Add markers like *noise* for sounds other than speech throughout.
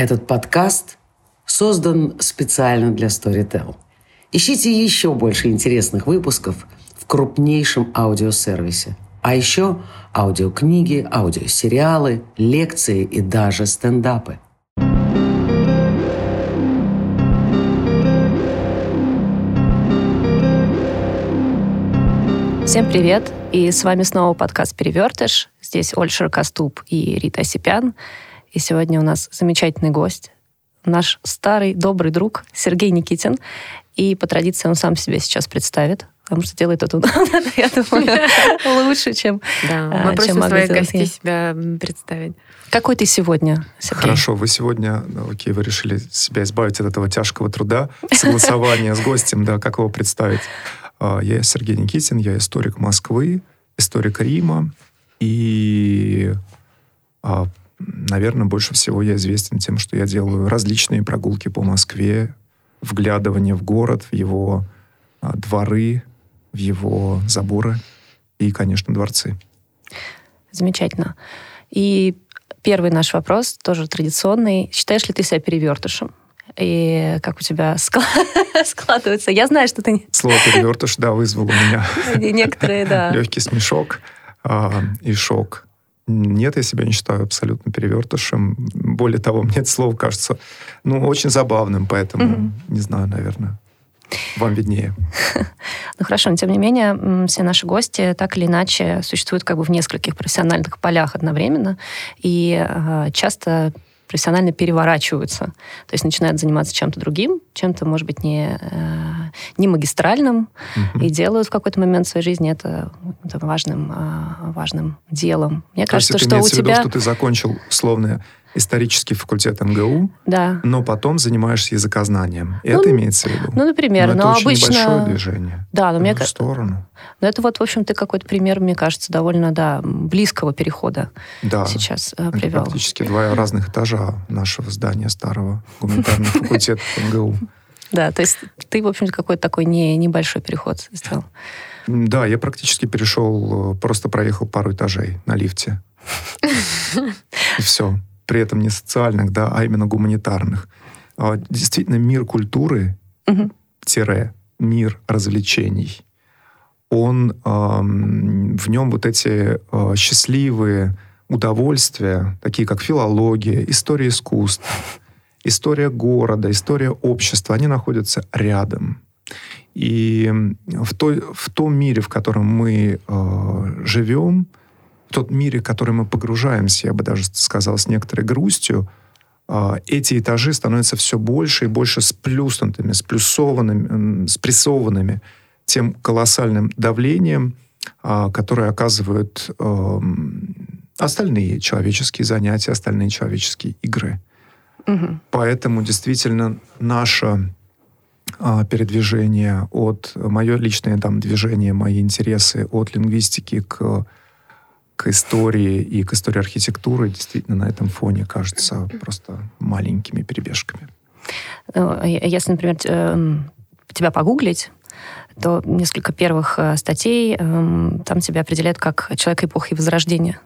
Этот подкаст создан специально для Storytel. Ищите еще больше интересных выпусков в крупнейшем аудиосервисе. А еще аудиокниги, аудиосериалы, лекции и даже стендапы. Всем привет! И с вами снова подкаст «Перевертыш». Здесь Ольша Костуб и Рита Осипян. И сегодня у нас замечательный гость, наш старый добрый друг Сергей Никитин. И по традиции он сам себя сейчас представит, потому что делает это, *laughs* я думаю, *laughs* лучше, чем Да, мы просим своих гостей себя представить. Какой ты сегодня, Сергей? Хорошо, вы сегодня, ну, окей, вы решили себя избавить от этого тяжкого труда, согласования с гостем, да, как его представить? А, я Сергей Никитин, я историк Москвы, историк Рима, и а, наверное, больше всего я известен тем, что я делаю различные прогулки по Москве, вглядывание в город, в его а, дворы, в его заборы и, конечно, дворцы. Замечательно. И первый наш вопрос, тоже традиционный. Считаешь ли ты себя перевертышем? И как у тебя *laughs* складывается? Я знаю, что ты... Слово перевертыш, да, вызвало у меня *laughs* некоторые, да. легкий смешок а, и шок. Нет, я себя не считаю абсолютно перевертышем. Более того, *laughs* мне это слово кажется, ну, очень забавным, поэтому, mm-hmm. не знаю, наверное, вам виднее. *laughs* Ну хорошо, но тем не менее, все наши гости так или иначе существуют как бы в нескольких профессиональных полях одновременно, и э, часто профессионально переворачиваются. То есть начинают заниматься чем-то другим, чем-то, может быть, не, э, не магистральным, и делают в какой-то момент своей жизни это, это важным, э, важным делом. Мне То кажется, что у тебя... Виду, что ты закончил условное исторический факультет МГУ, да. но потом занимаешься языкознанием. Ну, это имеется в виду? Ну, например. Но, но это очень обычно... небольшое движение да, но в мне... сторону. Но это вот, в общем, ты какой-то пример, мне кажется, довольно, да, близкого перехода да. сейчас э, привел. Практически два разных этажа нашего здания старого гуманитарного *laughs* факультета МГУ. Да, то есть ты, в общем, какой-то такой не, небольшой переход сделал. Да, я практически перешел, э, просто проехал пару этажей на лифте. *laughs* И все при этом не социальных, да, а именно гуманитарных. А, действительно, мир культуры, угу. тире, мир развлечений, он, в нем вот эти а, счастливые удовольствия, такие как филология, история искусств, история города, история общества, они находятся рядом. И в, той, в том мире, в котором мы э, живем, в тот мире, в который мы погружаемся, я бы даже сказал, с некоторой грустью, а, эти этажи становятся все больше и больше сплюснутыми, сплюсованными, спрессованными тем колоссальным давлением, а, которое оказывают остальные человеческие занятия, остальные человеческие игры. Угу. Поэтому действительно наше а, передвижение от, мое личное там движение, мои интересы от лингвистики к к истории и к истории архитектуры действительно на этом фоне кажутся просто маленькими перебежками. Ну, если, например, эм, тебя погуглить, то несколько первых э, статей эм, там тебя определяют как человек эпохи Возрождения.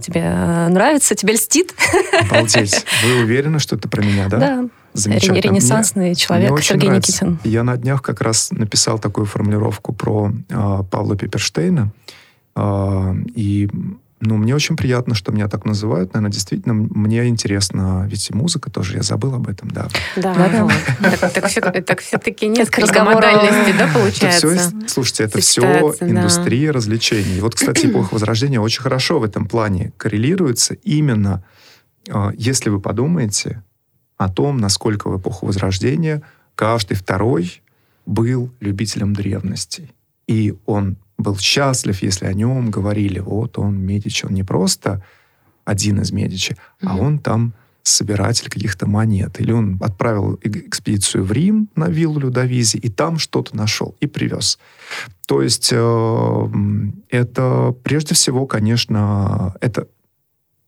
Тебе э, нравится? Тебе льстит? Обалдеть. *laughs* Вы уверены, что это про меня, да? Да. Замечательно. Ренессансный мне, человек мне Сергей нравится. Никитин. Я на днях как раз написал такую формулировку про э, Павла Пиперштейна. А, и ну, мне очень приятно, что меня так называют. Наверное, действительно, мне интересно. Ведь и музыка тоже, я забыл об этом, да. Да, да. Так все-таки несколько модальностей, да, получается? Слушайте, это все индустрия развлечений. Вот, кстати, эпоха Возрождения очень хорошо в этом плане коррелируется именно, а, если вы подумаете о том, насколько в эпоху Возрождения каждый второй был любителем древностей. И он был счастлив, если о нем говорили, вот он Медичи, он не просто один из Медичи, mm-hmm. а он там собиратель каких-то монет. Или он отправил экспедицию в Рим на виллу Людовизи, и там что-то нашел и привез. То есть э, это прежде всего, конечно, это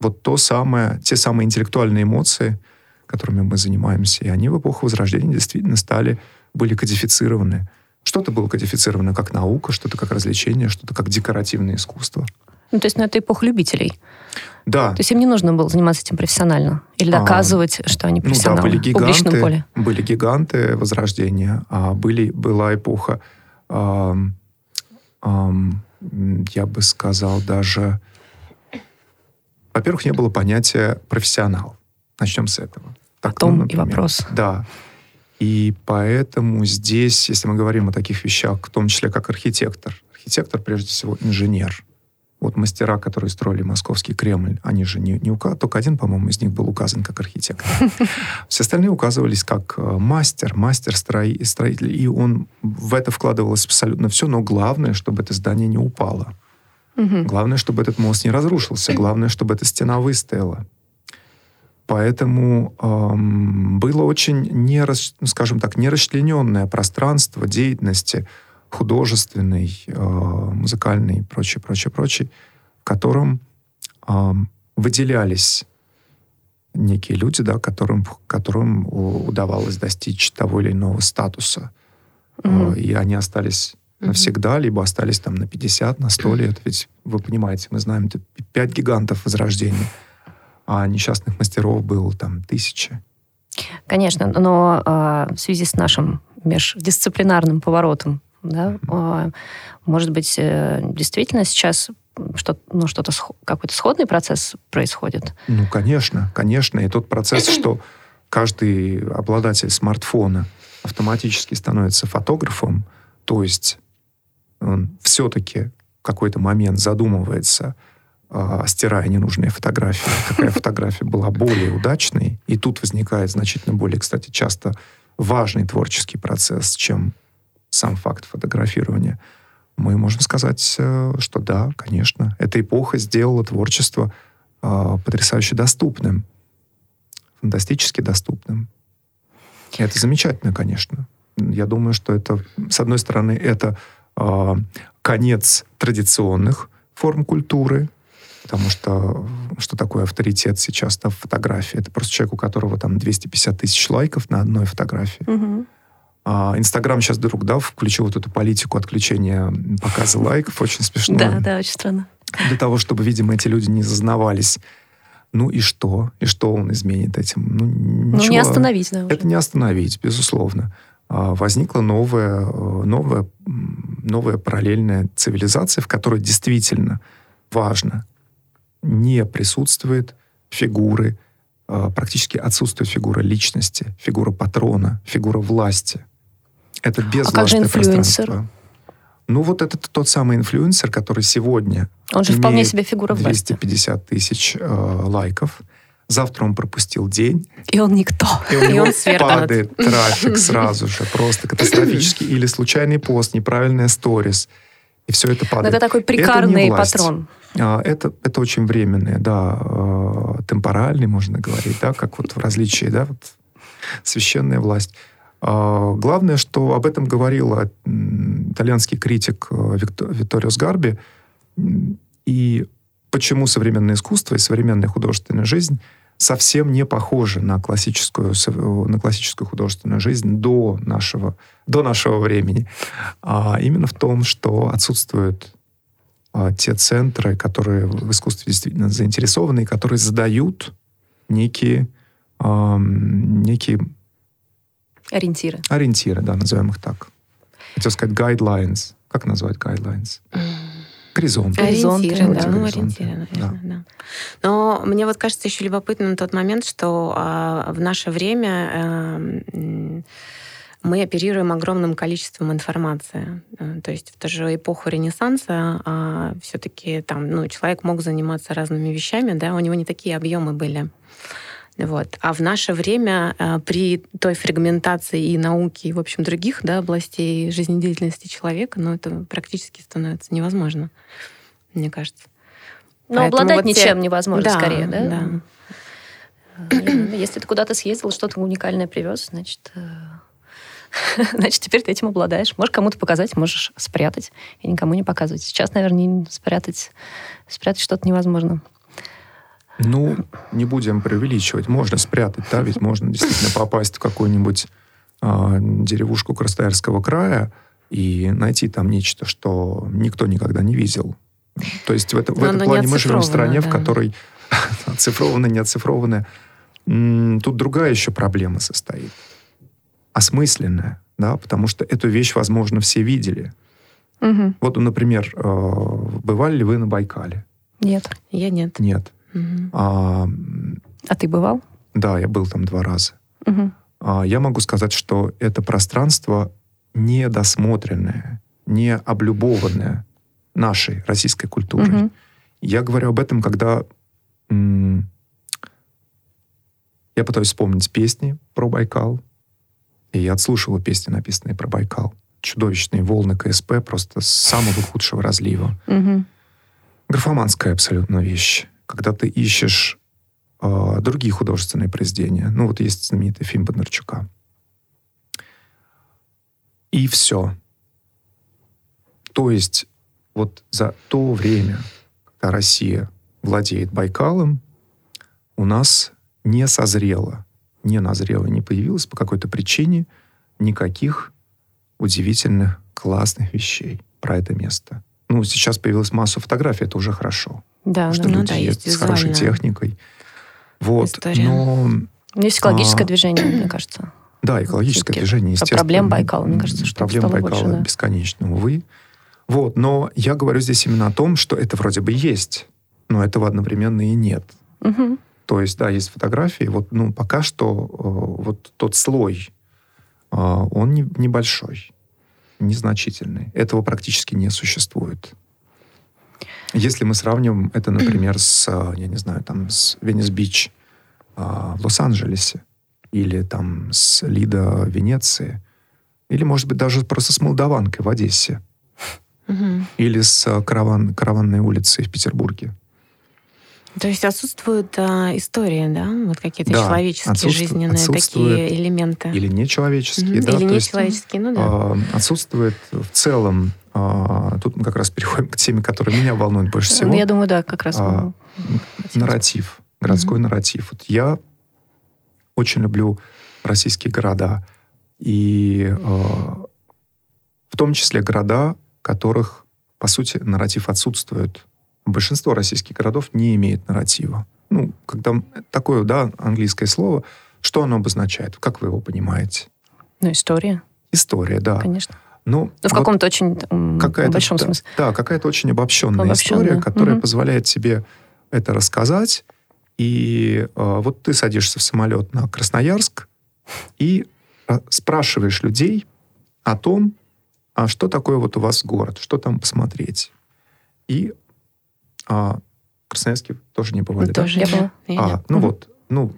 вот то самое, те самые интеллектуальные эмоции, которыми мы занимаемся, и они в эпоху Возрождения действительно стали, были кодифицированы что-то было кодифицировано как наука, что-то как развлечение, что-то как декоративное искусство. Ну, то есть, ну, это эпоха любителей. Да. То есть им не нужно было заниматься этим профессионально или а, доказывать, а, что они профессионалы ну, да, были гиганты, в публичном поле. Были гиганты Возрождения, а были, была эпоха, а, а, я бы сказал, даже... Во-первых, не было понятия профессионал. Начнем с этого. Так, Потом ну, и вопрос. Да. И поэтому здесь, если мы говорим о таких вещах, в том числе как архитектор, архитектор прежде всего инженер. Вот мастера, которые строили московский Кремль, они же не, не указаны, только один, по-моему, из них был указан как архитектор. *laughs* Все остальные указывались как э, мастер, мастер строитель, и он в это вкладывалось абсолютно все, но главное, чтобы это здание не упало. Главное, чтобы этот мост не разрушился, главное, чтобы эта стена выстояла. Поэтому эм, было очень, не, ну, скажем так, нерасчлененное пространство деятельности художественной, э, музыкальной и прочее, прочее, прочее, в котором э, выделялись некие люди, да, которым, которым удавалось достичь того или иного статуса. Mm-hmm. И они остались навсегда, mm-hmm. либо остались там на 50, на 100 *clears throat* лет. Ведь, вы понимаете, мы знаем, это пять гигантов Возрождения а несчастных мастеров было там тысячи. Конечно, но э, в связи с нашим междисциплинарным поворотом, да, э, может быть, э, действительно сейчас что, ну, что-то, какой-то сходный процесс происходит? Ну, конечно, конечно. И тот процесс, что каждый обладатель смартфона автоматически становится фотографом, то есть он все-таки в какой-то момент задумывается стирая ненужные фотографии, какая фотография была более удачной. И тут возникает значительно более, кстати, часто важный творческий процесс, чем сам факт фотографирования. Мы можем сказать, э, что да, конечно, эта эпоха сделала творчество э, потрясающе доступным, фантастически доступным. Это замечательно, конечно. Я думаю, что это, с одной стороны, это э, конец традиционных форм культуры, Потому что что такое авторитет сейчас в фотографии? Это просто человек, у которого там 250 тысяч лайков на одной фотографии. Угу. Инстаграм сейчас вдруг, да, включил вот эту политику отключения показа лайков. Очень смешно. Да, да, очень странно. Для того, чтобы, видимо, эти люди не зазнавались. Ну и что? И что он изменит этим? Ну, ничего. ну не остановить, да. Уже. Это не остановить, безусловно. А, возникла новая, э, новая, новая параллельная цивилизация, в которой действительно важно не присутствует фигуры, а, практически отсутствует фигура личности, фигура патрона, фигура власти. Это безвластное а пространство. Ну, вот это тот самый инфлюенсер, который сегодня Он же вполне себе фигура 250 власти. тысяч э, лайков. Завтра он пропустил день. И он никто. И у него он падает трафик сразу же, просто *laughs* катастрофически. Или случайный пост, неправильная сторис – и все это падает. Но это такой прикарный это патрон. А, это, это очень временное, да, а, темпоральный, можно говорить, да, как вот в различии, да, вот священная власть. А, главное, что об этом говорил итальянский критик Викторио Сгарби, и почему современное искусство и современная художественная жизнь совсем не похожи на классическую, на классическую художественную жизнь до нашего, до нашего времени. А именно в том, что отсутствуют а, те центры, которые в искусстве действительно заинтересованы, и которые задают некие, а, некие ориентиры. Ориентиры, да, назовем их так. Хотел сказать guidelines. Как назвать guidelines? Горизонт. Ориентиры, да, ну, ориентиры, наверное, да. да. Но мне вот кажется еще любопытным тот момент, что а, в наше время а, мы оперируем огромным количеством информации. Э, то есть в ту же эпоху Ренессанса а, все-таки там, ну, человек мог заниматься разными вещами, да, у него не такие объемы были. Вот. А в наше время э, при той фрагментации и науки, и, в общем, других да, областей жизнедеятельности человека, ну, это практически становится невозможно, мне кажется. Но Поэтому обладать вот ничем те... невозможно, да, скорее, да? да. Ну, если ты куда-то съездил, что-то уникальное привез, значит, э, *laughs* значит, теперь ты этим обладаешь. Можешь кому-то показать, можешь спрятать и никому не показывать. Сейчас, наверное, спрятать, спрятать что-то невозможно. Ну, не будем преувеличивать. Можно спрятать, да, ведь можно действительно попасть в какую-нибудь э, деревушку Красноярского края и найти там нечто, что никто никогда не видел. То есть в, это, в этом плане мы живем в стране, да. в которой оцифрованная, не оцифрованная. Тут другая еще проблема состоит. Осмысленная, да, потому что эту вещь, возможно, все видели. Угу. Вот, например, э, бывали ли вы на Байкале? Нет. Я нет. Нет. Угу. А, а ты бывал? Да, я был там два раза. Угу. А, я могу сказать, что это пространство недосмотренное, не облюбованное нашей российской культурой. Угу. Я говорю об этом, когда м- я пытаюсь вспомнить песни про Байкал, и я отслушивал песни, написанные про Байкал. Чудовищные волны КСП просто с самого худшего разлива. Угу. Графоманская абсолютно вещь. Когда ты ищешь э, другие художественные произведения. Ну, вот есть знаменитый фильм Бондарчука. И все. То есть вот за то время, когда Россия владеет Байкалом, у нас не созрело, не назрело, не появилось по какой-то причине никаких удивительных, классных вещей про это место. Ну, сейчас появилась масса фотографий, это уже хорошо. Да, что люди ну, да, есть с хорошей техникой. Вот, История. но... Есть экологическое а, движение, *clears throat* мне кажется. Да, экологическое движение, естественно. Проблем Байкала, мне кажется, что Проблем Байкала больше, да. бесконечно, увы. Вот, но я говорю здесь именно о том, что это вроде бы есть, но этого одновременно и нет. Угу. То есть, да, есть фотографии, вот, ну, пока что э, вот тот слой, э, он не, небольшой, незначительный. Этого практически не существует. Если мы сравним это, например, с, э, я не знаю, там, с Венес-Бич в Лос-Анджелесе, или там с Лида Венеции, или, может быть, даже просто с Молдаванкой в Одессе, угу. или с караван, караванной улицей в Петербурге. То есть отсутствует а, история, да? Вот какие-то да, человеческие, жизненные такие элементы. Или нечеловеческие, угу. да? Или нечеловеческие, ну да. А, отсутствует в целом, а, тут мы как раз переходим к теме, которая меня волнует больше всего. Ну, я думаю, да, как раз. А, нарратив, городской угу. нарратив. Вот я очень люблю российские города. И э, в том числе города, которых, по сути, нарратив отсутствует. Большинство российских городов не имеет нарратива. Ну, когда такое, да, английское слово, что оно обозначает? Как вы его понимаете? Ну, история. История, да. Конечно. Ну, ну в вот каком-то очень какая большом да, смысле. Да, какая-то очень обобщенная, обобщенная. история, которая угу. позволяет тебе это рассказать. И э, вот ты садишься в самолет на Красноярск и э, спрашиваешь людей о том, а что такое вот у вас город, что там посмотреть. И а, в Красноярске тоже не бывали, да? Тоже я была. А, ну вот, ну,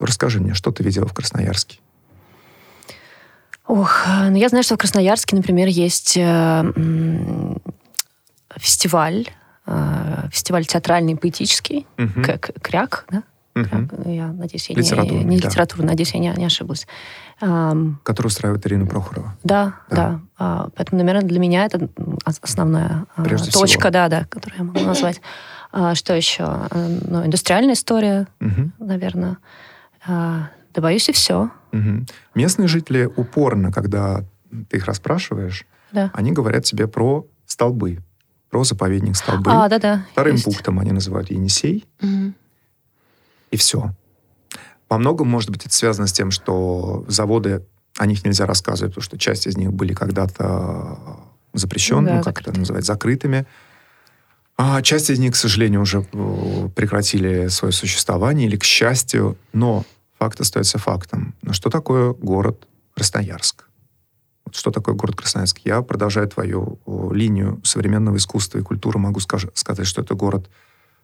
расскажи мне, что ты видела в Красноярске? Ох, ну я знаю, что в Красноярске, например, есть э, фестиваль, э, фестиваль театральный поэтический, угу. как Кряк, да? Угу. Я надеюсь, я не, не литературу, да. надеюсь, я не, не ошиблась. Который устраивает Ирина Прохорова. Да, да. да. А, поэтому, наверное, для меня это основная а, Прежде точка, всего. да, да, которую я могу назвать. А, что еще? А, ну, индустриальная история, угу. наверное. А, да боюсь, и все. Угу. Местные жители упорно, когда ты их расспрашиваешь, да. они говорят тебе про столбы, про заповедник столбы. А, да, да. Вторым есть. пунктом они называют Енисей. Угу. И все. Во многом, может быть, это связано с тем, что заводы, о них нельзя рассказывать, потому что часть из них были когда-то запрещенными, да, как это называть, закрытыми. А часть из них, к сожалению, уже э, прекратили свое существование, или к счастью, но факт остается фактом. Но что такое город Красноярск? Что такое город Красноярск? Я продолжаю твою линию современного искусства и культуры, могу сказать, что это город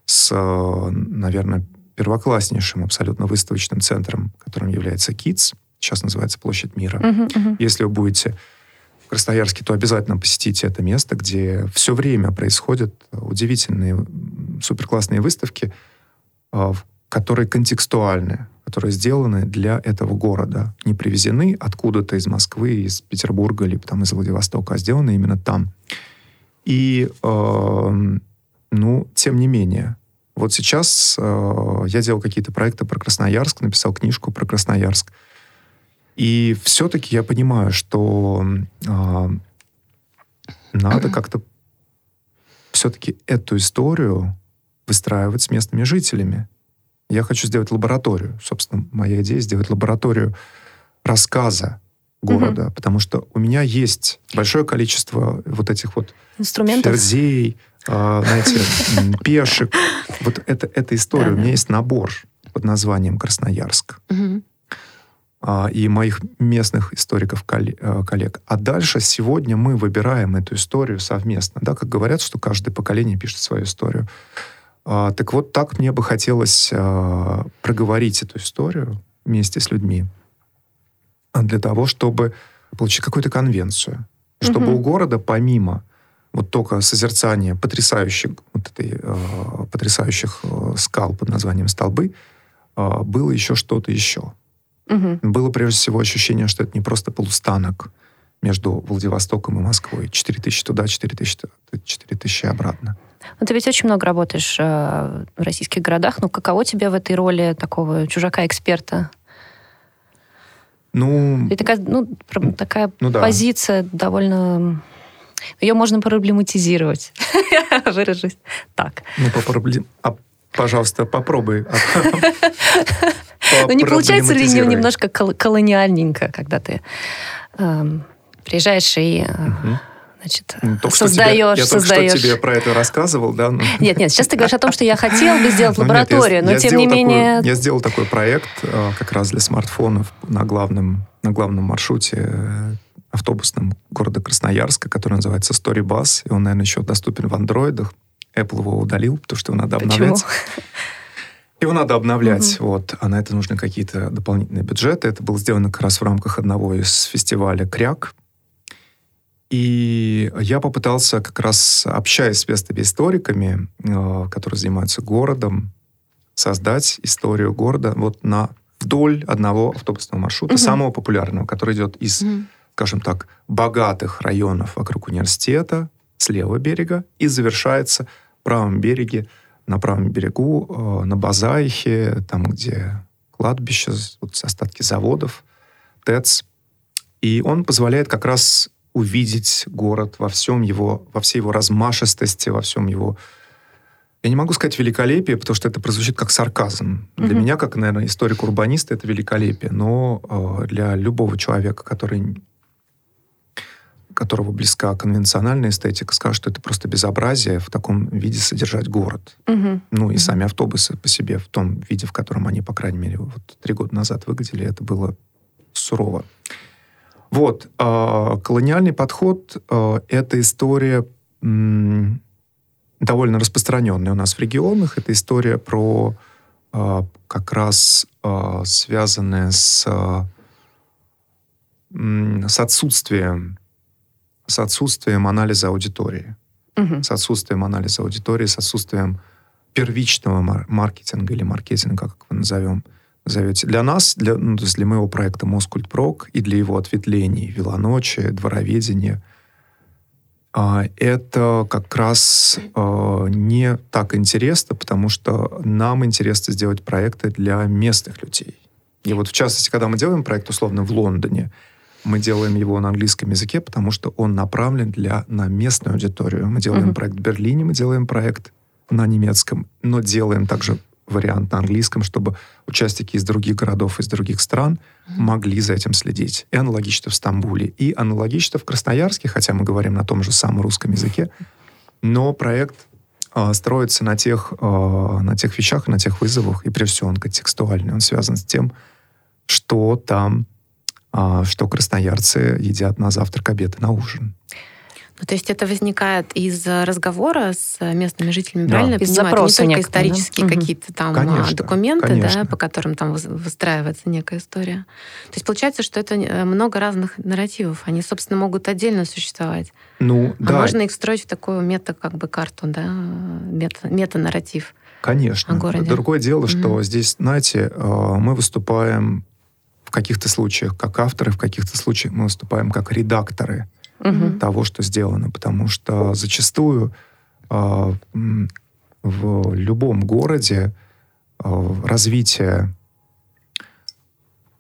с, э, наверное, первокласснейшим абсолютно выставочным центром, которым является КИЦ, сейчас называется Площадь Мира. Uh-huh, uh-huh. Если вы будете Красноярске, то обязательно посетите это место, где все время происходят удивительные, суперклассные выставки, а, которые контекстуальны, которые сделаны для этого города. Не привезены откуда-то из Москвы, из Петербурга, либо там из Владивостока, а сделаны именно там. И, э, ну, тем не менее, вот сейчас э, я делал какие-то проекты про Красноярск, написал книжку про Красноярск. И все-таки я понимаю, что э, надо как-то все-таки эту историю выстраивать с местными жителями. Я хочу сделать лабораторию. Собственно, моя идея сделать лабораторию рассказа города, угу. потому что у меня есть большое количество вот этих вот инструментов, ферзей, э, знаете, пешек. Вот это, эта история. У меня есть набор под названием Красноярск. И моих местных историков, э, коллег. А дальше сегодня мы выбираем эту историю совместно. Да, как говорят, что каждое поколение пишет свою историю. А, так вот, так мне бы хотелось а, проговорить эту историю вместе с людьми для того, чтобы получить какую-то конвенцию. Чтобы угу. у города, помимо вот только созерцания потрясающих, вот этой, э, потрясающих э, скал под названием столбы, было еще что-то еще. Угу. Было прежде всего ощущение, что это не просто полустанок между Владивостоком и Москвой. 4 тысячи туда, 4 тысячи, 4 тысячи обратно. Ну, ты ведь очень много работаешь э, в российских городах. Ну, каково тебе в этой роли такого чужака-эксперта? Ну... И такая, ну, такая ну, да. позиция довольно... Ее можно проблематизировать. *laughs* Выражусь так. Ну, попроблем... а, пожалуйста, попробуй. *laughs* Ну, не получается ли немножко колониальненько, когда ты эм, приезжаешь и значит, ну, только создаешь, что тебе, я только что тебе про это рассказывал, да? Ну. Нет, нет, сейчас ты говоришь о том, что я хотел бы сделать *laughs* ну, лабораторию, нет, я, но я тем не менее... Такой, я сделал такой проект э, как раз для смартфонов на главном, на главном маршруте э, автобусном города Красноярска, который называется Storybus, и он, наверное, еще доступен в андроидах. Apple его удалил, потому что его надо обновлять. Почему? *laughs* Его надо обновлять, угу. вот, а на это нужны какие-то дополнительные бюджеты. Это было сделано как раз в рамках одного из фестиваля «Кряк», и я попытался как раз, общаясь с местными историками, э, которые занимаются городом, создать историю города вот на вдоль одного автобусного маршрута, угу. самого популярного, который идет из, угу. скажем так, богатых районов вокруг университета, с левого берега, и завершается в правом береге, на правом берегу, э, на Базаихе, там, где кладбище, вот остатки заводов, ТЭЦ. И он позволяет как раз увидеть город во всем его, во всей его размашистости, во всем его... Я не могу сказать великолепие, потому что это прозвучит как сарказм. Mm-hmm. Для меня, как, наверное, историк-урбаниста, это великолепие. Но э, для любого человека, который которого близка конвенциональная эстетика, скажет, что это просто безобразие в таком виде содержать город. Угу. Ну и угу. сами автобусы по себе в том виде, в котором они, по крайней мере, вот три года назад выглядели, это было сурово. Вот. Э, колониальный подход э, — это история м, довольно распространенная у нас в регионах. Это история про э, как раз э, связанная с, э, с отсутствием с отсутствием анализа аудитории. Угу. С отсутствием анализа аудитории, с отсутствием первичного маркетинга или маркетинга, как мы назовем зовете. Для нас, для, ну, то есть для моего проекта Москультпрок и для его ответвлений Велоночи, Двороведение, а, это как раз а, не так интересно, потому что нам интересно сделать проекты для местных людей. И вот в частности, когда мы делаем проект условно в Лондоне, мы делаем его на английском языке, потому что он направлен для, на местную аудиторию. Мы делаем mm-hmm. проект в Берлине, мы делаем проект на немецком, но делаем также вариант на английском, чтобы участники из других городов, из других стран могли за этим следить. И аналогично в Стамбуле, и аналогично в Красноярске, хотя мы говорим на том же самом русском языке, но проект э, строится на тех, э, на тех вещах, на тех вызовах, и прежде всего он контекстуальный, он связан с тем, что там, что красноярцы едят на завтрак, обед и на ужин. Ну, то есть это возникает из разговора с местными жителями, да. правильно? Из запроса не только исторические да? какие-то там конечно, документы, конечно. Да, по которым там выстраивается некая история. То есть получается, что это э, много разных нарративов. Они, собственно, могут отдельно существовать. Ну, а да. можно их строить в такую мета, как бы, карту, да, мета, мета-нарратив. Конечно. О городе. Другое дело, что mm-hmm. здесь, знаете, э, мы выступаем каких-то случаях как авторы, в каких-то случаях мы выступаем как редакторы угу. того, что сделано. Потому что зачастую э, в любом городе э, развитие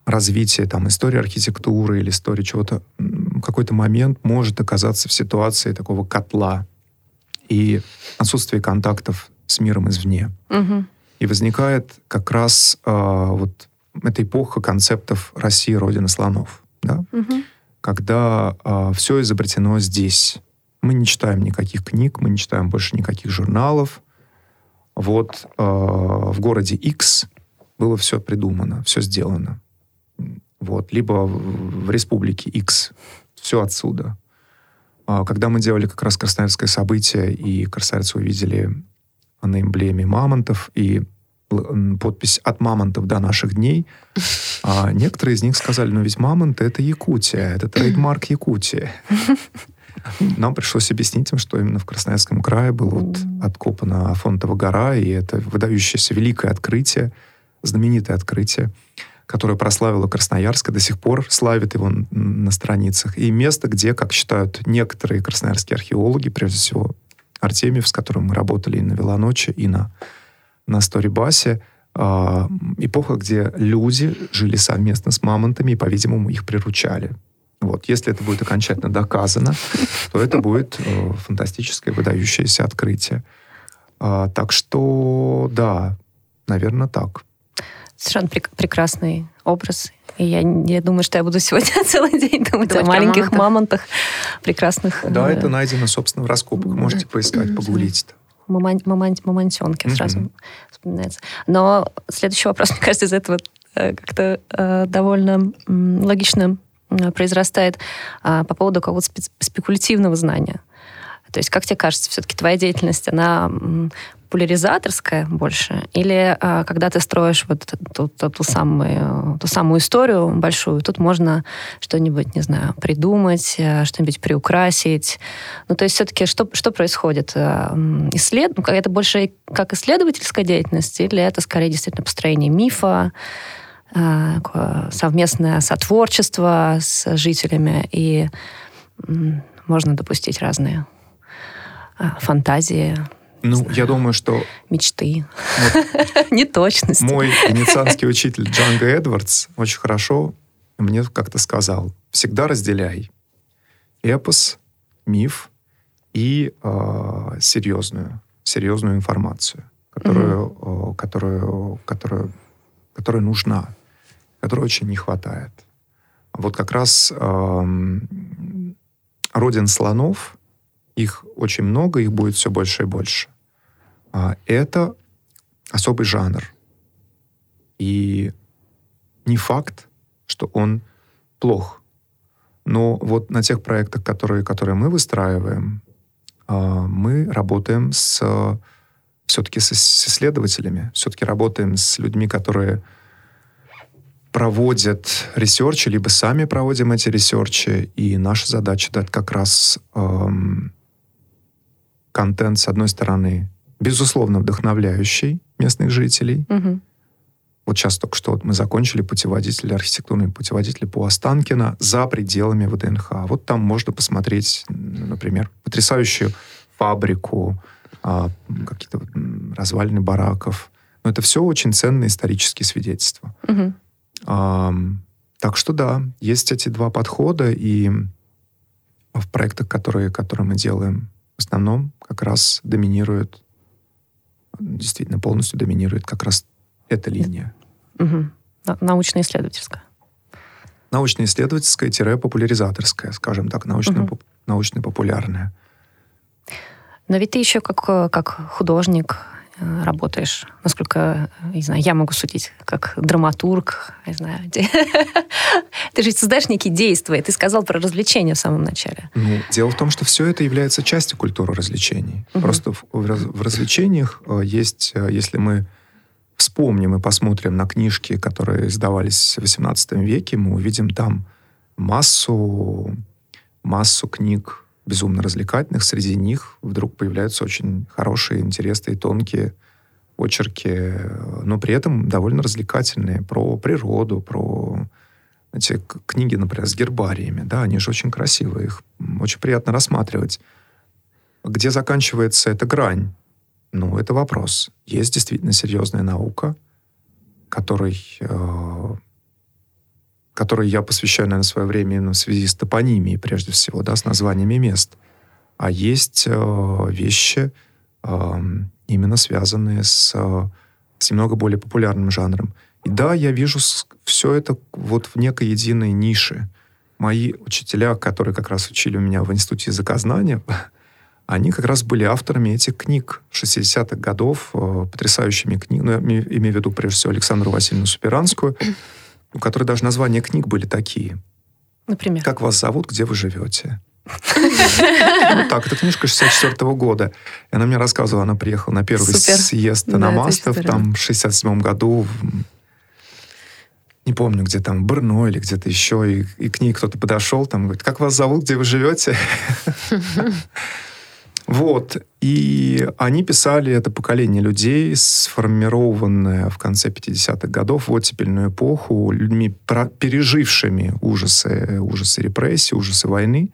развитие там, истории архитектуры или истории чего-то, какой-то момент может оказаться в ситуации такого котла. и отсутствие контактов с миром извне. Угу. И возникает как раз э, вот эта эпоха концептов России, Родина слонов. Да? Угу. Когда э, все изобретено здесь. Мы не читаем никаких книг, мы не читаем больше никаких журналов. Вот э, в городе X было все придумано, все сделано. Вот. Либо в, в республике X. Все отсюда. А, когда мы делали как раз красноярское событие, и красноярцы увидели на эмблеме мамонтов, и подпись «От мамонтов до наших дней», а некоторые из них сказали, ну ведь мамонты — это Якутия, это трейдмарк Якутии. Нам пришлось объяснить им, что именно в Красноярском крае была вот откопана Афонтова гора, и это выдающееся великое открытие, знаменитое открытие, которое прославило Красноярск, и до сих пор славит его на страницах. И место, где, как считают некоторые красноярские археологи, прежде всего Артемьев, с которым мы работали и на Велоночи, и на, на Сторибасе, э, эпоха, где люди жили совместно с мамонтами и, по-видимому, их приручали. Вот. Если это будет окончательно доказано, то это будет э, фантастическое, выдающееся открытие. А, так что, да, наверное, так. Совершенно прек- прекрасный образ. И я, я думаю, что я буду сегодня *laughs* целый день думать, думать о маленьких мамонтах. мамонтах прекрасных. Да, э, это найдено, собственно, в раскопках. Можете поискать, погуглить. Мамон, мамон, мамонтенки mm-hmm. сразу вспоминается. Но следующий вопрос, *laughs* мне кажется, из этого э, как-то э, довольно логично произрастает а, по поводу какого-то спекулятивного знания. То есть, как тебе кажется, все-таки твоя деятельность, она популяризаторская больше? Или а, когда ты строишь вот ту, ту, ту, самую, ту самую историю большую, тут можно что-нибудь, не знаю, придумать, э, что-нибудь приукрасить? Ну, то есть все-таки что, что происходит? Э, исслед... Ну, это больше как исследовательская деятельность или это скорее действительно построение мифа? Э, совместное сотворчество с жителями, и можно допустить разные фантазии. Ну, я думаю, что... Мечты. Вот *laughs* Неточности. Мой венецианский учитель Джанго Эдвардс очень хорошо мне как-то сказал, всегда разделяй эпос, миф и э, серьезную, серьезную информацию, которую, mm-hmm. э, которую, которую, которая нужна которой очень не хватает. Вот как раз э, родин слонов, их очень много, их будет все больше и больше. А это особый жанр. И не факт, что он плох. Но вот на тех проектах, которые, которые мы выстраиваем, э, мы работаем с все-таки с, с исследователями, все-таки работаем с людьми, которые проводят ресерчи, либо сами проводим эти ресерчи, и наша задача дать как раз эм, контент, с одной стороны, безусловно, вдохновляющий местных жителей. Угу. Вот сейчас только что вот мы закончили путеводитель, архитектурный путеводитель по Останкино за пределами ВДНХ. Вот там можно посмотреть, например, потрясающую фабрику, а, какие-то развалины бараков. Но это все очень ценные исторические свидетельства. Угу. А, так что да, есть эти два подхода, и в проектах, которые, которые мы делаем, в основном как раз доминирует, действительно полностью доминирует как раз эта линия. Угу. Научно-исследовательская. Научно-исследовательская-популяризаторская, скажем так, научно, угу. научно-популярная. Но ведь ты еще как, как художник, Э, работаешь, насколько, не знаю, я могу судить, как драматург, не знаю. *laughs* Ты же создаешь некие действия. Ты сказал про развлечения в самом начале. Ну, дело в том, что все это является частью культуры развлечений. Угу. Просто в, в развлечениях э, есть, э, если мы вспомним и посмотрим на книжки, которые издавались в XVIII веке, мы увидим там массу, массу книг безумно развлекательных. Среди них вдруг появляются очень хорошие, интересные, тонкие очерки, но при этом довольно развлекательные, про природу, про эти книги, например, с гербариями, да, они же очень красивые, их очень приятно рассматривать. Где заканчивается эта грань? Ну, это вопрос. Есть действительно серьезная наука, которой э, которой я посвящаю, наверное, свое время именно в связи с топонимией, прежде всего, да, с названиями мест. а есть э, вещи, э, именно связанные с, э, с немного более популярным жанром. И да, я вижу все это вот в некой единой нише. Мои учителя, которые как раз учили у меня в Институте языкознания, *laughs* они как раз были авторами этих книг 60-х годов, э, потрясающими книгами. Ну, имею в виду, прежде всего, Александру Васильевну Суперанскую, у которой даже названия книг были такие. Например? «Как вас зовут, где вы живете?» *laughs* Ну так, это книжка 64 -го года. И она мне рассказывала, она приехала на первый съезд да, Аномастов там в 67 году. Не помню, где там, Брно или где-то еще. И, и к ней кто-то подошел, там, говорит, как вас зовут, где вы живете? *laughs* Вот. И они писали это поколение людей, сформированное в конце 50-х годов, в оттепельную эпоху, людьми, пережившими ужасы, ужасы репрессий, ужасы войны,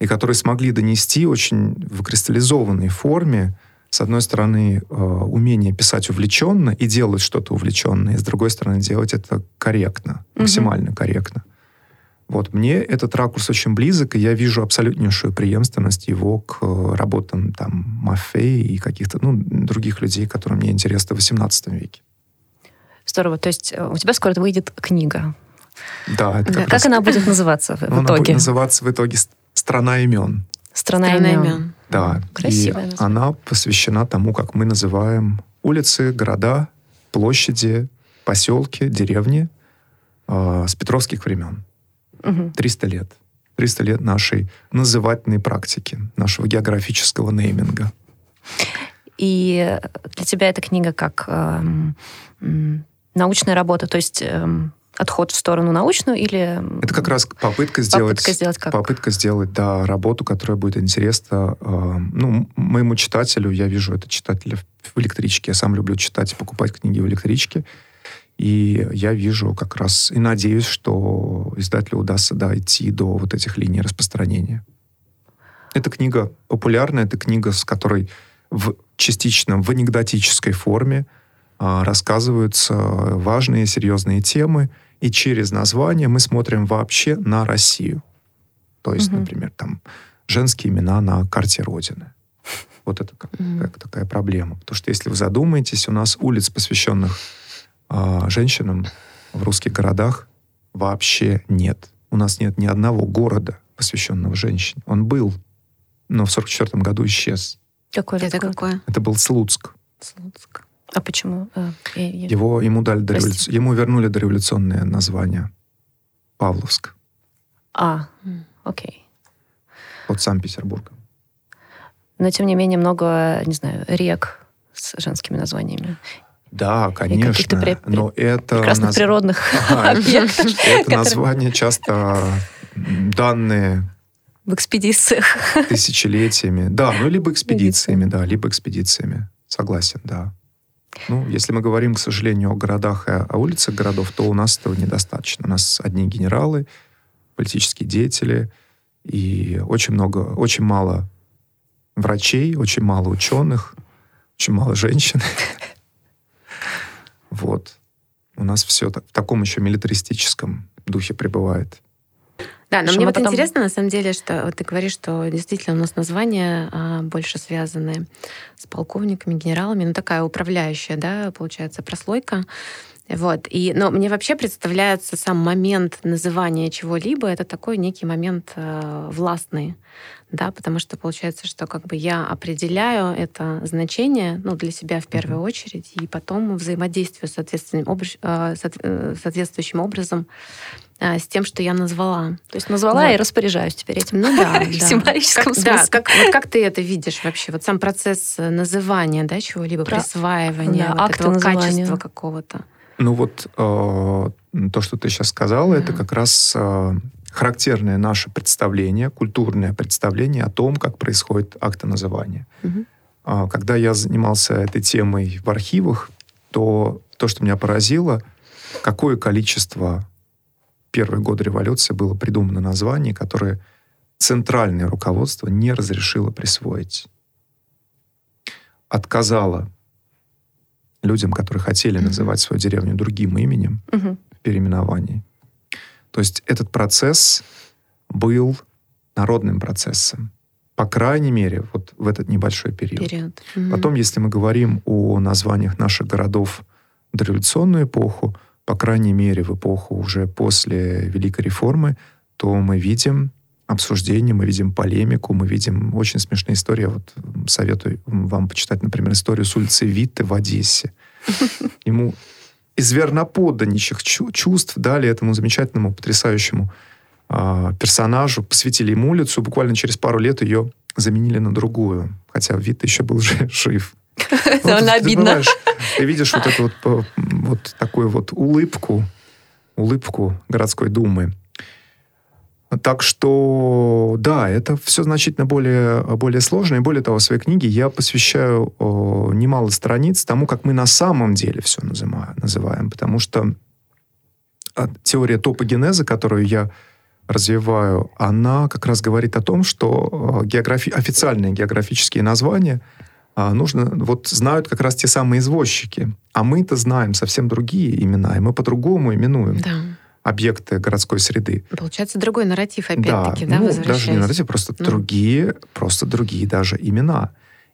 и которые смогли донести очень в кристаллизованной форме, с одной стороны, э, умение писать увлеченно и делать что-то увлеченное, и с другой стороны, делать это корректно, максимально угу. корректно. Вот мне этот ракурс очень близок, и я вижу абсолютнейшую преемственность его к э, работам там Мафей и каких-то ну, других людей, которые мне интересны в XVIII веке. Здорово. То есть э, у тебя скоро выйдет книга. Да. Это как, как раз... она будет называться в итоге? *laughs* Она будет называться в итоге «Страна имен». «Страна, Страна имен. имен». Да. Красивая. И она посвящена тому, как мы называем улицы, города, площади, поселки, деревни э, с петровских времен. 300 лет. 300 лет нашей назывательной практики, нашего географического нейминга. И для тебя эта книга как эм, научная работа, то есть эм, отход в сторону научную или... Это как раз попытка сделать... Попытка сделать как? Попытка сделать, да, работу, которая будет интересна э, ну, моему читателю. Я вижу это читателя в электричке. Я сам люблю читать и покупать книги в электричке. И я вижу как раз и надеюсь, что издателю удастся дойти до вот этих линий распространения. Эта книга популярная, это книга, с которой в частично в анекдотической форме а, рассказываются важные серьезные темы, и через название мы смотрим вообще на Россию. То есть, угу. например, там женские имена на карте Родины. Вот это как, угу. как такая проблема. Потому что если вы задумаетесь, у нас улиц, посвященных а, женщинам в русских городах вообще нет. У нас нет ни одного города, посвященного женщине. Он был, но в 44 году исчез. Какой это какое? Это был Слуцк. Слуцк. А почему? А, я, я... Его, ему, дали дореволюци... ему вернули дореволюционное название. Павловск. А, окей. Под Санкт-Петербургом. Но, тем не менее, много, не знаю, рек с женскими названиями. Да, конечно. При, но это прекрасных наз... природных *laughs* объектов. *laughs* Это название часто данные в экспедициях. *laughs* Тысячелетиями. Да, ну либо экспедициями, да, либо экспедициями. Согласен, да. Ну, если мы говорим, к сожалению, о городах и о улицах городов, то у нас этого недостаточно. У нас одни генералы, политические деятели, и очень много, очень мало врачей, очень мало ученых, очень мало женщин. Вот. У нас все в таком еще милитаристическом духе пребывает. Да, но что мне вот потом... интересно, на самом деле, что вот ты говоришь, что действительно у нас названия а, больше связаны с полковниками, генералами, ну такая управляющая, да, получается, прослойка. Вот. И, но мне вообще представляется сам момент называния чего-либо, это такой некий момент э, властный, да, потому что получается, что как бы я определяю это значение, ну, для себя в первую очередь, и потом взаимодействую соответственным образ, э, э, соответствующим образом э, с тем, что я назвала. То есть назвала вот. и распоряжаюсь теперь этим. Ну да, *laughs* в символическом смысле. Да, как, вот как ты это видишь вообще? Вот сам процесс называния, да, чего-либо, Про... присваивания да, вот этого называния. качества какого-то. Ну вот э, то, что ты сейчас сказала, mm-hmm. это как раз э, характерное наше представление, культурное представление о том, как происходит актоназывание. Mm-hmm. Э, когда я занимался этой темой в архивах, то то, что меня поразило, какое количество первые годы революции было придумано названий, которые центральное руководство не разрешило присвоить. Отказало людям, которые хотели mm-hmm. называть свою деревню другим именем mm-hmm. в переименовании. То есть этот процесс был народным процессом. По крайней мере, вот в этот небольшой период. период. Потом, если мы говорим о названиях наших городов дореволюционную эпоху, по крайней мере, в эпоху уже после Великой реформы, то мы видим обсуждение, мы видим полемику, мы видим очень смешные истории. Вот советую вам почитать, например, историю с улицы Витте в Одессе. *laughs* Ему из верноподданнейших чувств дали этому замечательному, потрясающему э, персонажу, посвятили ему улицу, буквально через пару лет ее заменили на другую, хотя вид еще был *laughs* жив. *laughs* Довольно обидно. Ты видишь вот эту вот, вот такую вот улыбку, улыбку городской думы. Так что, да, это все значительно более, более сложно. И более того, своей книге я посвящаю о, немало страниц тому, как мы на самом деле все называем. называем потому что а, теория топогенеза, которую я развиваю, она как раз говорит о том, что географи... официальные географические названия а, нужно, вот знают как раз те самые извозчики. А мы-то знаем совсем другие имена, и мы по-другому именуем. Да объекты городской среды. Получается другой нарратив, опять-таки, да, да ну, даже не нарратив, просто ну. другие, просто другие даже имена.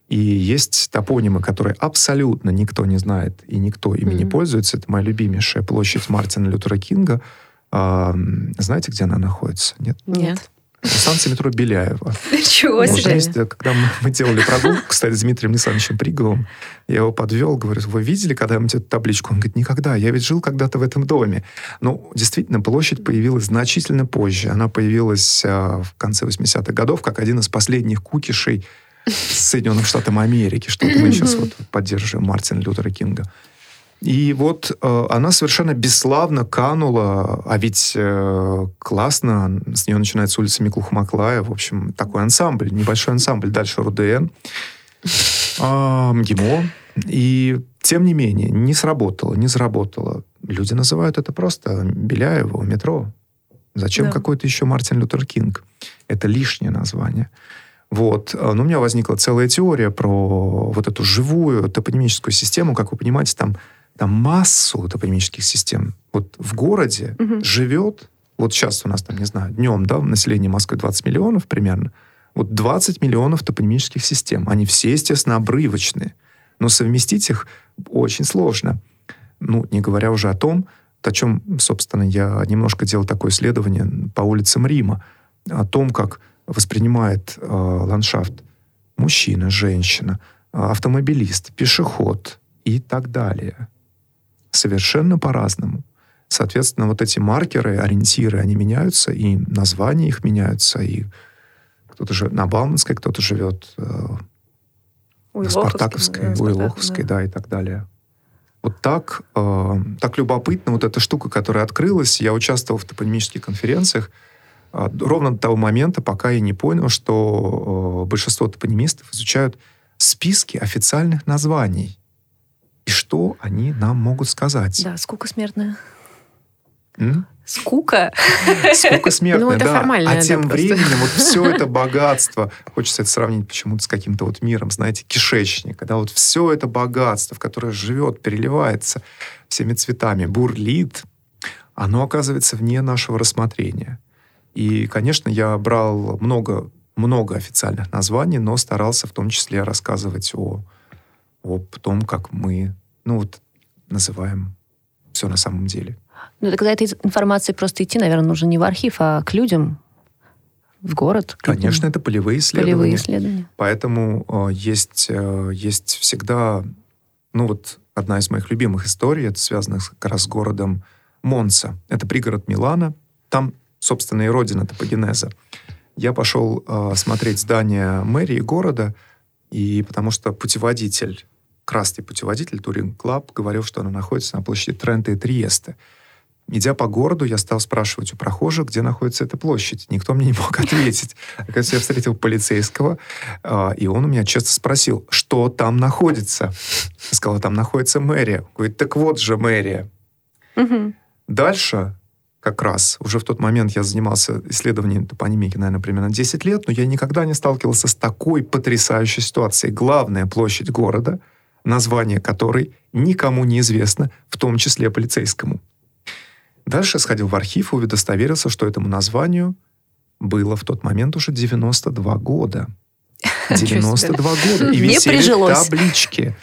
И есть топонимы, которые абсолютно никто не знает и никто ими mm-hmm. не пользуется. Это моя любимейшая площадь Мартина Лютера Кинга. А, знаете, где она находится? Нет? Нет. Станция метро Беляева. Ничего себе. Есть, когда мы, мы делали прогулку, кстати, с Дмитрием Александровичем Приговым, я его подвел, говорю, вы видели когда-нибудь эту табличку? Он говорит, никогда, я ведь жил когда-то в этом доме. Ну, действительно, площадь появилась значительно позже. Она появилась а, в конце 80-х годов, как один из последних кукишей Соединенных Штатов Америки, что мы сейчас вот поддерживаем Мартина Лютера Кинга. И вот э, она совершенно бесславно канула, а ведь э, классно, с нее начинается улица Миклуха-Маклая, в общем, такой ансамбль, небольшой ансамбль, дальше РУДН, э, МГИМО, и тем не менее, не сработало, не заработало. Люди называют это просто Беляево, метро. Зачем да. какой-то еще Мартин Лютер Кинг? Это лишнее название. Вот. Но у меня возникла целая теория про вот эту живую топонимическую систему. Как вы понимаете, там там массу топонимических систем. Вот в городе угу. живет, вот сейчас у нас там, не знаю, днем, да, население Москвы 20 миллионов примерно, вот 20 миллионов топонимических систем. Они все, естественно, обрывочные. Но совместить их очень сложно. Ну, не говоря уже о том, о чем, собственно, я немножко делал такое исследование по улицам Рима, о том, как воспринимает э, ландшафт мужчина, женщина, автомобилист, пешеход и так далее совершенно по-разному. Соответственно, вот эти маркеры, ориентиры, они меняются, и названия их меняются, и кто-то же на Бауманской, кто-то живет э, на Спартаковской, да, Уилоховской, да. да, и так далее. Вот так, э, так любопытно вот эта штука, которая открылась. Я участвовал в топонимических конференциях э, ровно до того момента, пока я не понял, что э, большинство топонимистов изучают списки официальных названий и что они нам могут сказать. Да, скука смертная. М? Скука. Скука смертная, ну, это да. Формально, а тем да, временем вот все это богатство, хочется это сравнить почему-то с каким-то вот миром, знаете, кишечника, да, вот все это богатство, в которое живет, переливается всеми цветами, бурлит, оно оказывается вне нашего рассмотрения. И, конечно, я брал много, много официальных названий, но старался в том числе рассказывать о, о том, как мы ну вот, называем все на самом деле. Ну, тогда этой информации просто идти, наверное, нужно не в архив, а к людям, в город. Конечно, это полевые исследования. Полевые исследования. Поэтому э, есть, э, есть всегда, ну вот одна из моих любимых историй, это связано как раз с городом Монца. Это пригород Милана. Там, собственно, и родина топогенеза. Я пошел э, смотреть здание мэрии города, и потому что путеводитель красный путеводитель Touring Club говорил, что она находится на площади Трента и Триеста. Идя по городу, я стал спрашивать у прохожих, где находится эта площадь. Никто мне не мог *laughs* ответить. Оказывается, я встретил полицейского, а, и он у меня часто спросил, что там находится. Я сказал, там находится мэрия. Говорит, так вот же мэрия. Угу. Дальше как раз. Уже в тот момент я занимался исследованием топонимики, наверное, примерно 10 лет, но я никогда не сталкивался с такой потрясающей ситуацией. Главная площадь города — название которой никому не известно, в том числе полицейскому. Дальше сходил в архив и удостоверился, что этому названию было в тот момент уже 92 года. *laughs* 92 года. И висели таблички.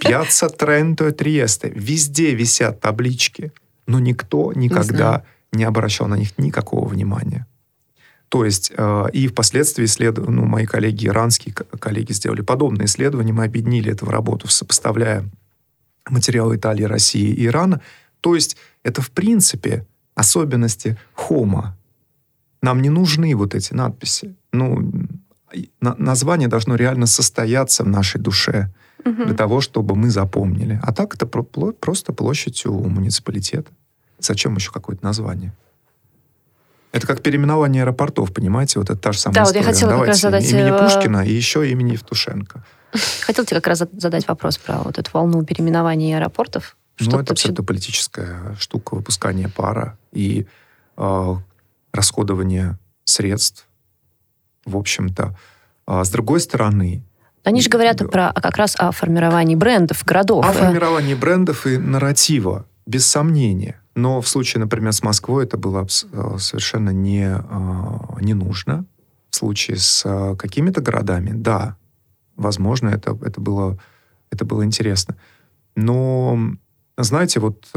Пьяца Тренто Триесте. Везде висят таблички. Но никто никогда не, не обращал на них никакого внимания. То есть э, и впоследствии исслед... ну, мои коллеги, иранские коллеги сделали подобные исследования, мы объединили эту работу, сопоставляя материалы Италии, России и Ирана. То есть это в принципе особенности хома. Нам не нужны вот эти надписи. Ну, на, название должно реально состояться в нашей душе угу. для того, чтобы мы запомнили. А так это про, просто площадь у муниципалитета. Зачем еще какое-то название? Это как переименование аэропортов, понимаете? Вот это та же самая да, история. Вот я хотела Давайте как раз задать... Имени э, Пушкина и еще имени Евтушенко. *laughs* Хотел тебе как раз задать вопрос про вот эту волну переименований аэропортов. Что ну, это политическая штука, выпускание пара и э, расходование средств, в общем-то. А с другой стороны... Они же говорят про, как раз о формировании брендов, городов. О формировании брендов и нарратива, без сомнения. Но в случае, например, с Москвой это было э, совершенно не, э, не нужно. В случае с э, какими-то городами, да, возможно, это, это, было, это было интересно. Но, знаете, вот,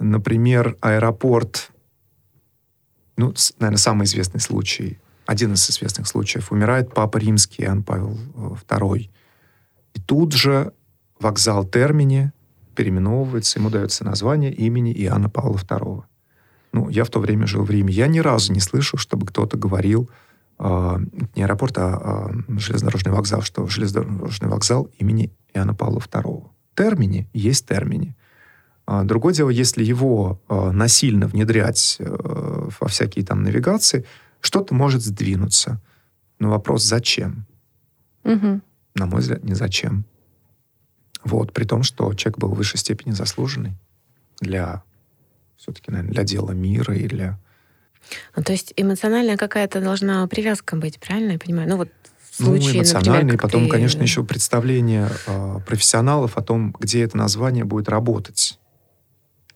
например, аэропорт, ну, наверное, самый известный случай, один из известных случаев, умирает Папа Римский Иоанн Павел II. И тут же вокзал Термини переименовывается, ему дается название имени Иоанна Павла II. Ну, я в то время жил в Риме. Я ни разу не слышал, чтобы кто-то говорил, э, не аэропорт, а э, железнодорожный вокзал, что железнодорожный вокзал имени Иоанна Павла II. Термини есть термини. А другое дело, если его э, насильно внедрять э, во всякие там навигации, что-то может сдвинуться. Но вопрос, зачем? Угу. На мой взгляд, не зачем. Вот, при том, что человек был в высшей степени заслуженный для, все-таки, наверное, для дела мира и для... Ну, то есть эмоциональная какая-то должна привязка быть, правильно я понимаю? Ну, вот ну, случае, ну, эмоциональный, например, потом, ты... конечно, еще представление э, профессионалов о том, где это название будет работать.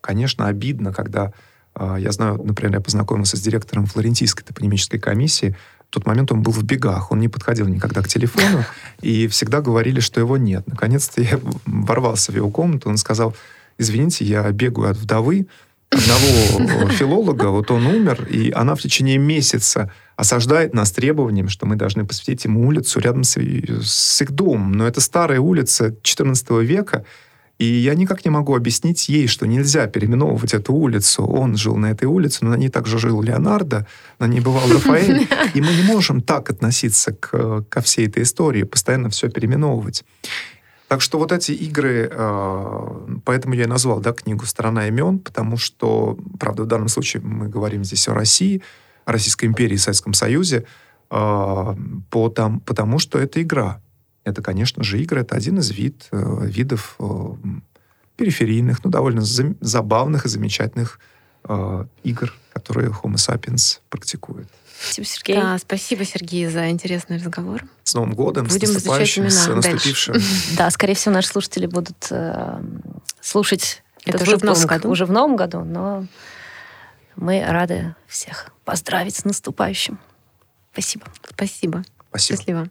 Конечно, обидно, когда э, я знаю, например, я познакомился с директором Флорентийской топонимической комиссии, тот момент он был в бегах, он не подходил никогда к телефону, *laughs* и всегда говорили, что его нет. Наконец-то я ворвался в его комнату, он сказал, извините, я бегаю от вдовы, одного *laughs* филолога, вот он умер, и она в течение месяца осаждает нас требованием, что мы должны посвятить ему улицу рядом с, с их домом. Но это старая улица 14 века, и я никак не могу объяснить ей, что нельзя переименовывать эту улицу. Он жил на этой улице, но на ней также жил Леонардо, на ней бывал Рафаэль. *laughs* И мы не можем так относиться к, ко всей этой истории, постоянно все переименовывать. Так что вот эти игры, э, поэтому я и назвал да, книгу «Страна имен», потому что, правда, в данном случае мы говорим здесь о России, о Российской империи и Советском Союзе, э, потому, потому что это игра. Это, конечно же, игры. Это один из вид, э, видов э, периферийных, ну, довольно забавных и замечательных э, игр, которые Homo sapiens практикует. Спасибо, Сергей. Да, спасибо, Сергей, за интересный разговор. С Новым годом, Будем с наступающим, с наступившим. *laughs* Да, скорее всего, наши слушатели будут э, слушать Это этот уже выпуск в новом году. уже в новом году, но мы рады всех поздравить с наступающим. Спасибо. Спасибо. Спасибо. Счастливо.